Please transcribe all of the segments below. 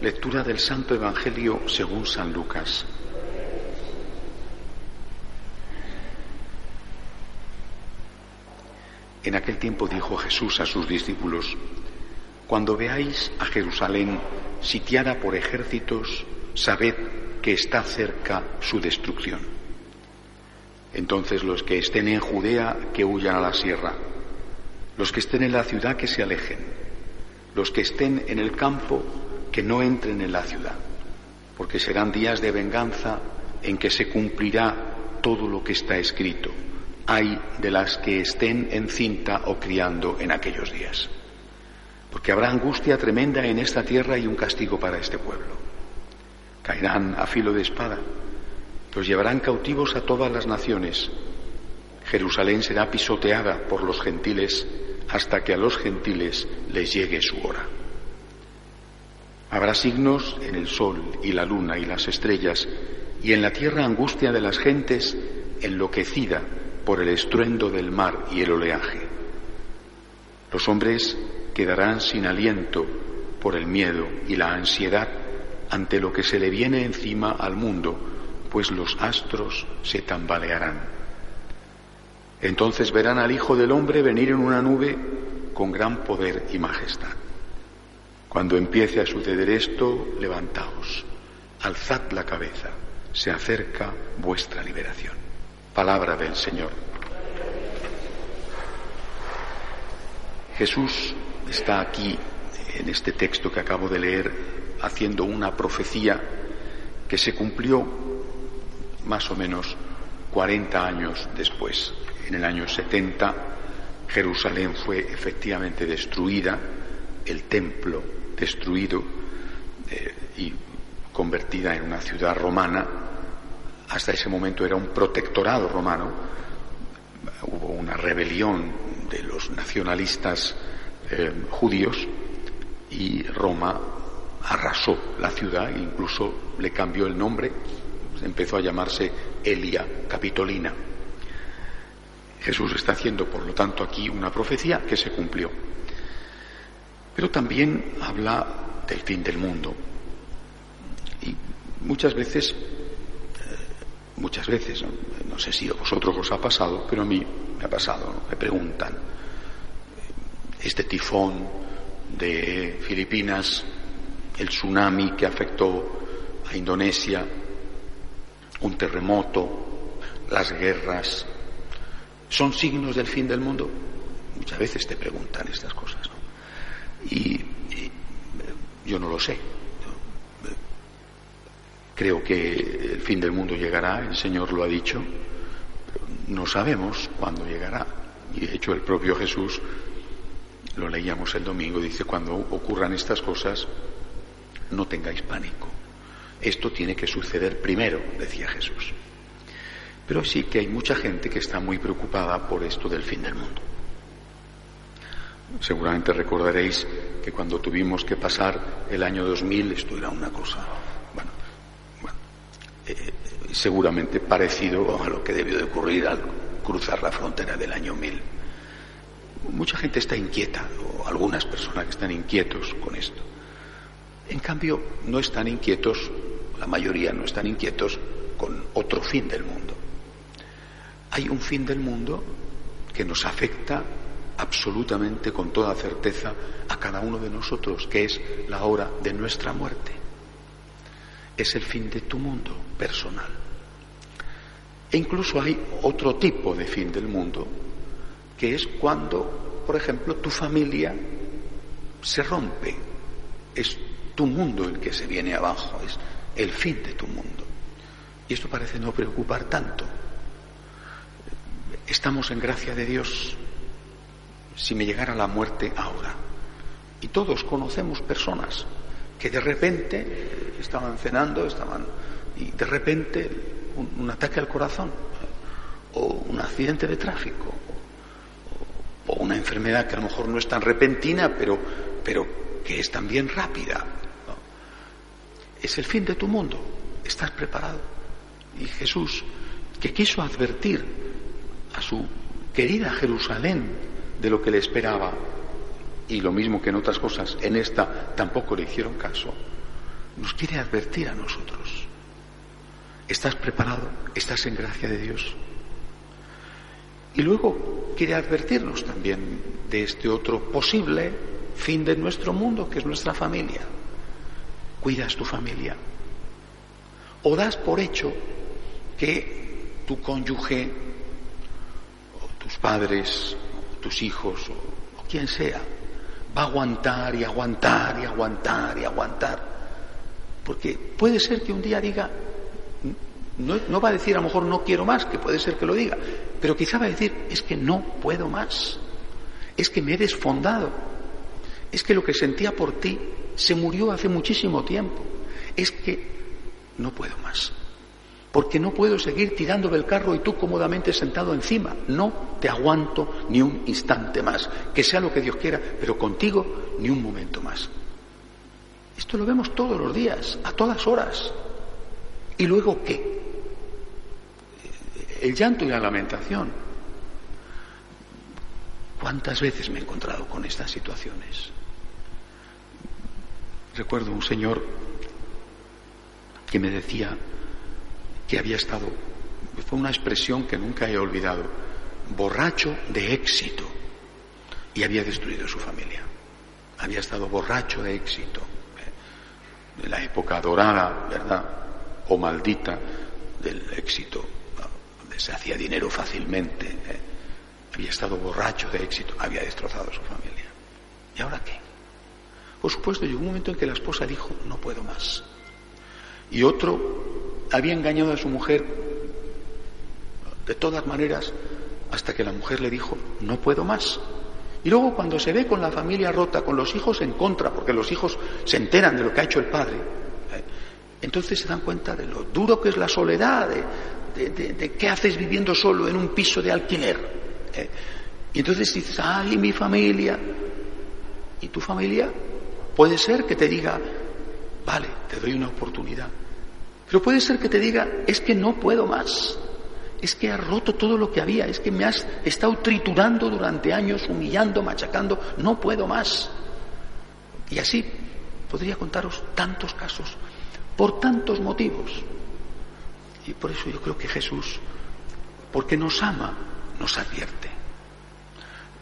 Lectura del Santo Evangelio según San Lucas. En aquel tiempo dijo Jesús a sus discípulos, Cuando veáis a Jerusalén sitiada por ejércitos, sabed que está cerca su destrucción. Entonces los que estén en Judea, que huyan a la sierra, los que estén en la ciudad, que se alejen, los que estén en el campo, que no entren en la ciudad, porque serán días de venganza en que se cumplirá todo lo que está escrito. Hay de las que estén encinta o criando en aquellos días. Porque habrá angustia tremenda en esta tierra y un castigo para este pueblo. Caerán a filo de espada, los llevarán cautivos a todas las naciones. Jerusalén será pisoteada por los gentiles hasta que a los gentiles les llegue su hora. Habrá signos en el sol y la luna y las estrellas, y en la tierra angustia de las gentes enloquecida por el estruendo del mar y el oleaje. Los hombres quedarán sin aliento por el miedo y la ansiedad ante lo que se le viene encima al mundo, pues los astros se tambalearán. Entonces verán al Hijo del Hombre venir en una nube con gran poder y majestad. Cuando empiece a suceder esto, levantaos, alzad la cabeza, se acerca vuestra liberación. Palabra del Señor. Jesús está aquí, en este texto que acabo de leer, haciendo una profecía que se cumplió más o menos 40 años después. En el año 70 Jerusalén fue efectivamente destruida, el templo destruido eh, y convertida en una ciudad romana. Hasta ese momento era un protectorado romano. Hubo una rebelión de los nacionalistas eh, judíos y Roma arrasó la ciudad e incluso le cambió el nombre, empezó a llamarse Elia Capitolina. Jesús está haciendo, por lo tanto, aquí una profecía que se cumplió. Pero también habla del fin del mundo. Y muchas veces, muchas veces, no, sé si a vosotros os ha pasado, pero a mí me ha pasado, me preguntan, este tifón de Filipinas, el tsunami que afectó a Indonesia, un terremoto, las guerras, ¿son signos del fin del mundo? Muchas veces te preguntan estas cosas. ¿no? Y, yo no lo sé. Creo que el fin del mundo llegará, el Señor lo ha dicho, pero no sabemos cuándo llegará. Y de hecho el propio Jesús, lo leíamos el domingo, dice, cuando ocurran estas cosas, no tengáis pánico. Esto tiene que suceder primero, decía Jesús. Pero sí que hay mucha gente que está muy preocupada por esto del fin del mundo. Seguramente recordaréis que cuando tuvimos que pasar el año 2000, esto era una cosa, bueno, bueno eh, seguramente parecido a lo que debió de ocurrir al cruzar la frontera del año 1000. Mucha gente está inquieta, o algunas personas que están inquietos con esto. En cambio, no están inquietos, la mayoría no están inquietos con otro fin del mundo. Hay un fin del mundo que nos afecta absolutamente con toda certeza a cada uno de nosotros, que es la hora de nuestra muerte. Es el fin de tu mundo personal. E incluso hay otro tipo de fin del mundo, que es cuando, por ejemplo, tu familia se rompe. Es tu mundo el que se viene abajo, es el fin de tu mundo. Y esto parece no preocupar tanto. Estamos en gracia de Dios si me llegara la muerte ahora. Y todos conocemos personas que de repente estaban cenando, estaban y de repente un, ataque al corazón o un accidente de tráfico o, una enfermedad que a lo mejor no es tan repentina, pero, pero que es también rápida. Es el fin de tu mundo. ¿Estás preparado? Y Jesús, que quiso advertir a su querida Jerusalén de lo que le esperaba, y lo mismo que en otras cosas, en esta tampoco le hicieron caso, nos quiere advertir a nosotros. ¿Estás preparado? ¿Estás en gracia de Dios? Y luego quiere advertirnos también de este otro posible fin de nuestro mundo, que es nuestra familia. ¿Cuidas tu familia? ¿O das por hecho que tu cónyuge, o tus padres, tus hijos, o, quien sea, va a aguantar y aguantar y aguantar y aguantar? Porque puede ser que un día diga, no, va a decir a lo mejor no quiero más, que puede ser que lo diga, pero quizá va a decir es que no puedo más, es que me he desfondado, es que lo que sentía por ti se murió hace muchísimo tiempo, es que no puedo más, porque no puedo seguir tirando del carro y tú cómodamente sentado encima, no te aguanto ni un instante más, que sea lo que Dios quiera, pero contigo ni un momento más. Esto lo vemos todos los días, a todas horas. ¿Y luego qué? el llanto y la lamentación. ¿Cuántas veces me he encontrado con estas situaciones? Recuerdo un señor que me decía que había estado, fue una expresión que nunca he olvidado, borracho de éxito y había destruido su familia. Había estado borracho de éxito, de la época dorada, ¿verdad? O maldita del éxito se hacía dinero fácilmente, ¿eh? había estado borracho de éxito, había destrozado su familia. ¿Y ahora qué? Por supuesto, llegó un momento en que la esposa dijo, no puedo más. Y otro había engañado a su mujer de todas maneras hasta que la mujer le dijo, no puedo más. Y luego cuando se ve con la familia rota, con los hijos en contra, porque los hijos se enteran de lo que ha hecho el padre, ¿eh? entonces se dan cuenta de lo duro que es la soledad, de, qué haces viviendo solo en un piso de alquiler. Eh, y entonces dices, ay, mi familia. ¿Y tu familia? Puede ser que te diga, vale, te doy una oportunidad. Pero puede ser que te diga, es que no puedo más. Es que has roto todo lo que había, es que me has estado triturando durante años, humillando, machacando, no puedo más. Y así podría contaros tantos casos, por tantos motivos. Y por eso yo creo que Jesús, porque nos ama, nos advierte.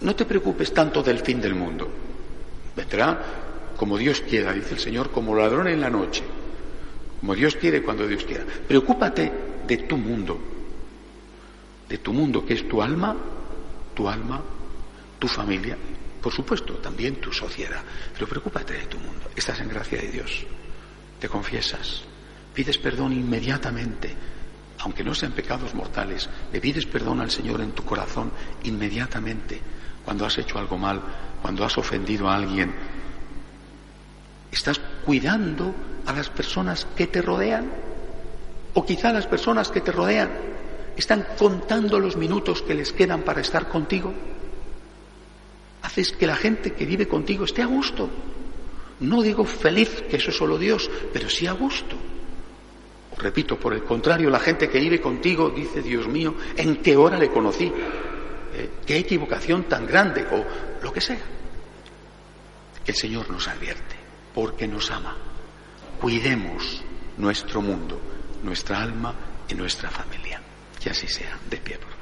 No te preocupes tanto del fin del mundo. Vendrá como Dios quiera, dice el Señor, como ladrón en la noche. Como Dios quiere cuando Dios quiera. Preocúpate de tu mundo. De tu mundo, que es tu alma, tu alma, tu familia, por supuesto, también tu sociedad. Pero preocúpate de tu mundo. Estás en gracia de Dios. Te confiesas. Pides perdón inmediatamente aunque no sean pecados mortales, le pides perdón al Señor en tu corazón inmediatamente cuando has hecho algo mal, cuando has ofendido a alguien. ¿Estás cuidando a las personas que te rodean? O quizá las personas que te rodean están contando los minutos que les quedan para estar contigo. Haces que la gente que vive contigo esté a gusto. No digo feliz, que eso es solo Dios, pero sí a gusto. Repito, por el contrario, la gente que vive contigo dice, Dios mío, ¿en qué hora le conocí? Eh, ¿Qué equivocación tan grande? O lo que sea. El Señor nos advierte, porque nos ama. Cuidemos nuestro mundo, nuestra alma en nuestra familia. Que así sea. De pie, por.